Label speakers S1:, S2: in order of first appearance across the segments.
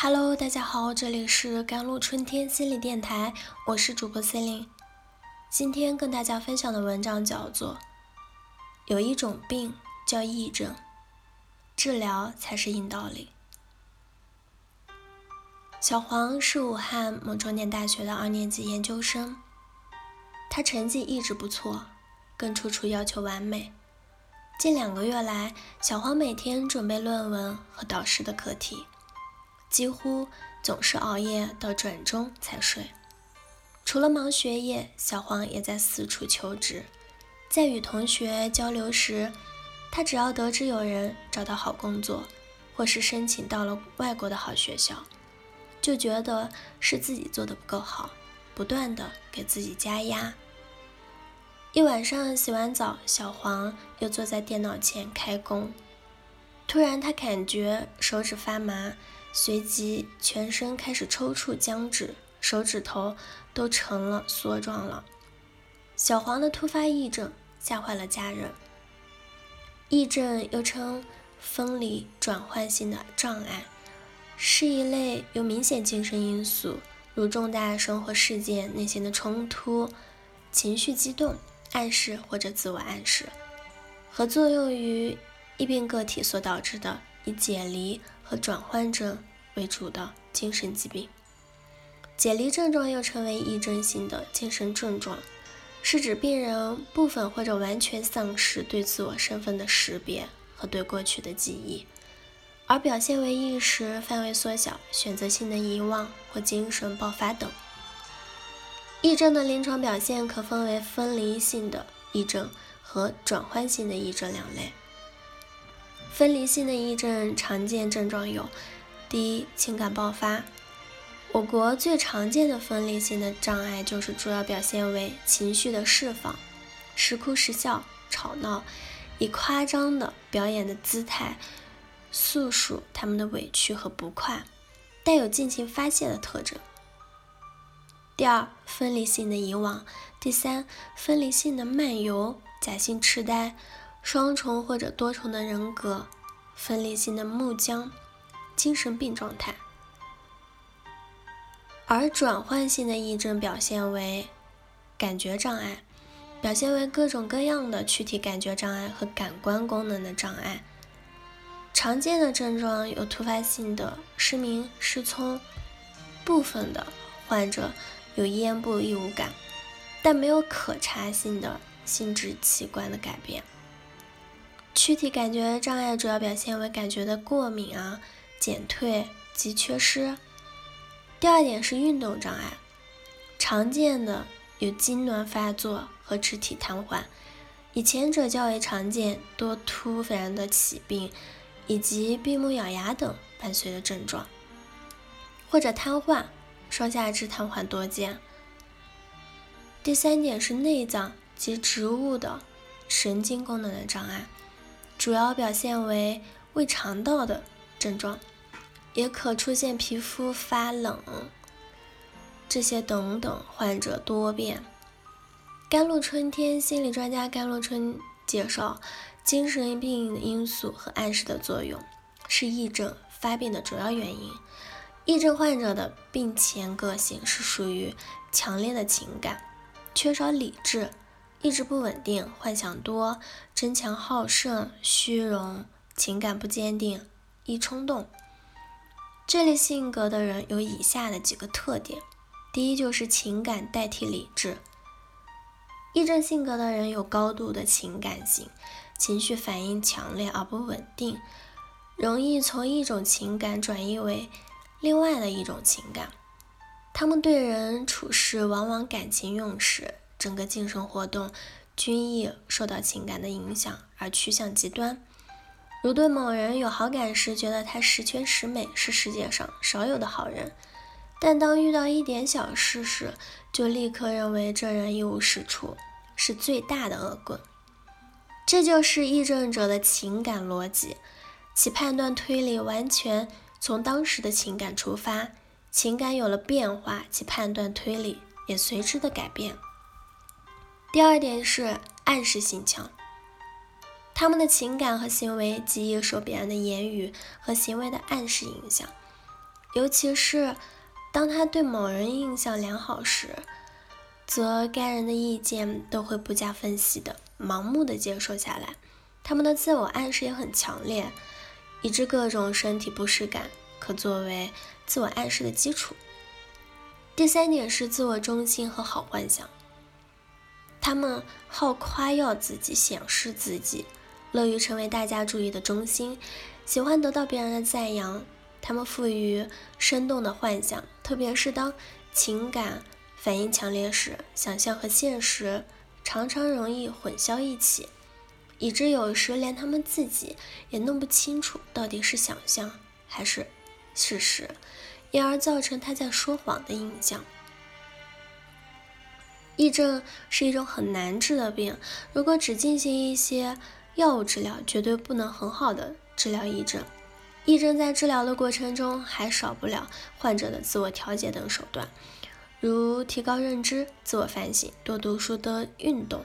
S1: Hello，大家好，这里是甘露春天心理电台，我是主播 c e l i n e 今天跟大家分享的文章叫做《有一种病叫癔症，治疗才是硬道理》。小黄是武汉某重点大学的二年级研究生，他成绩一直不错，更处处要求完美。近两个月来，小黄每天准备论文和导师的课题。几乎总是熬夜到转中才睡。除了忙学业，小黄也在四处求职。在与同学交流时，他只要得知有人找到好工作，或是申请到了外国的好学校，就觉得是自己做的不够好，不断的给自己加压。一晚上洗完澡，小黄又坐在电脑前开工。突然，他感觉手指发麻。随即，全身开始抽搐僵直，手指头都成了梭状了。小黄的突发癔症吓坏了家人。癔症又称分离转换性的障碍，是一类有明显精神因素，如重大生活事件、内心的冲突、情绪激动、暗示或者自我暗示，和作用于易病个体所导致的以解离。和转换症为主的精神疾病，解离症状又称为癔症性的精神症状，是指病人部分或者完全丧失对自我身份的识别和对过去的记忆，而表现为意识范围缩小、选择性的遗忘或精神爆发等。癔症的临床表现可分为分离性的癔症和转换性的癔症两类。分离性的癔症常见症状有：第一，情感爆发。我国最常见的分离性的障碍就是主要表现为情绪的释放，时哭时笑，吵闹，以夸张的表演的姿态诉说他们的委屈和不快，带有尽情发泄的特征。第二，分离性的遗忘。第三，分离性的漫游，假性痴呆。双重或者多重的人格，分离性的木僵，精神病状态；而转换性的癔症表现为感觉障碍，表现为各种各样的躯体感觉障碍和感官功能的障碍。常见的症状有突发性的失明、失聪，部分的患者有咽部异物感，但没有可查性的性质器官的改变。躯体感觉障碍主要表现为感觉的过敏啊、减退及缺失。第二点是运动障碍，常见的有痉挛发作和肢体瘫痪，以前者较为常见，多突然的起病，以及闭目咬牙等伴随的症状，或者瘫痪，双下肢瘫痪多见。第三点是内脏及植物的神经功能的障碍。主要表现为胃肠道的症状，也可出现皮肤发冷，这些等等患者多变。甘露春天心理专家甘露春介绍，精神病因素和暗示的作用是癔症发病的主要原因。癔症患者的病前个性是属于强烈的情感，缺少理智。意志不稳定，幻想多，争强好胜，虚荣，情感不坚定，易冲动。这类性格的人有以下的几个特点：第一，就是情感代替理智。癔症性格的人有高度的情感性，情绪反应强烈而不稳定，容易从一种情感转移为另外的一种情感。他们对人处事往往感情用事。整个精神活动均易受到情感的影响而趋向极端，如对某人有好感时，觉得他十全十美，是世界上少有的好人；但当遇到一点小事时，就立刻认为这人一无是处，是最大的恶棍。这就是议政者的情感逻辑，其判断推理完全从当时的情感出发，情感有了变化，其判断推理也随之的改变。第二点是暗示性强，他们的情感和行为极易受别人的言语和行为的暗示影响，尤其是当他对某人印象良好时，则该人的意见都会不加分析的盲目的接受下来。他们的自我暗示也很强烈，以致各种身体不适感可作为自我暗示的基础。第三点是自我中心和好幻想，他们好夸耀自己、显示自己，乐于成为大家注意的中心，喜欢得到别人的赞扬。他们富于生动的幻想，特别是当情感反应强烈时，想象和现实常常容易混淆一起。以致有时连他们自己也弄不清楚到底是想象还是事实，因而造成他在说谎的印象。癔症是一种很难治的病，如果只进行一些药物治疗，绝对不能很好的治疗癔症。癔症在治疗的过程中还少不了患者的自我调节等手段，如提高认知、自我反省、多读书、多运动。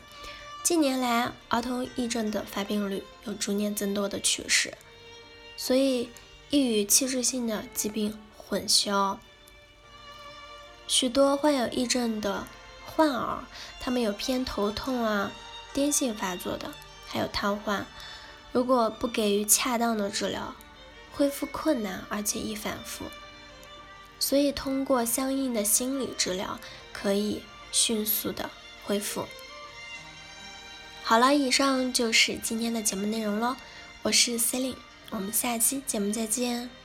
S1: 近年来，儿童癔症的发病率有逐年增多的趋势，所以易与器质性的疾病混淆。许多患有癔症的患儿，他们有偏头痛啊、癫痫发作的，还有瘫痪。如果不给予恰当的治疗，恢复困难，而且易反复。所以，通过相应的心理治疗，可以迅速的恢复。好了，以上就是今天的节目内容了。我是 Celine，我们下期节目再见。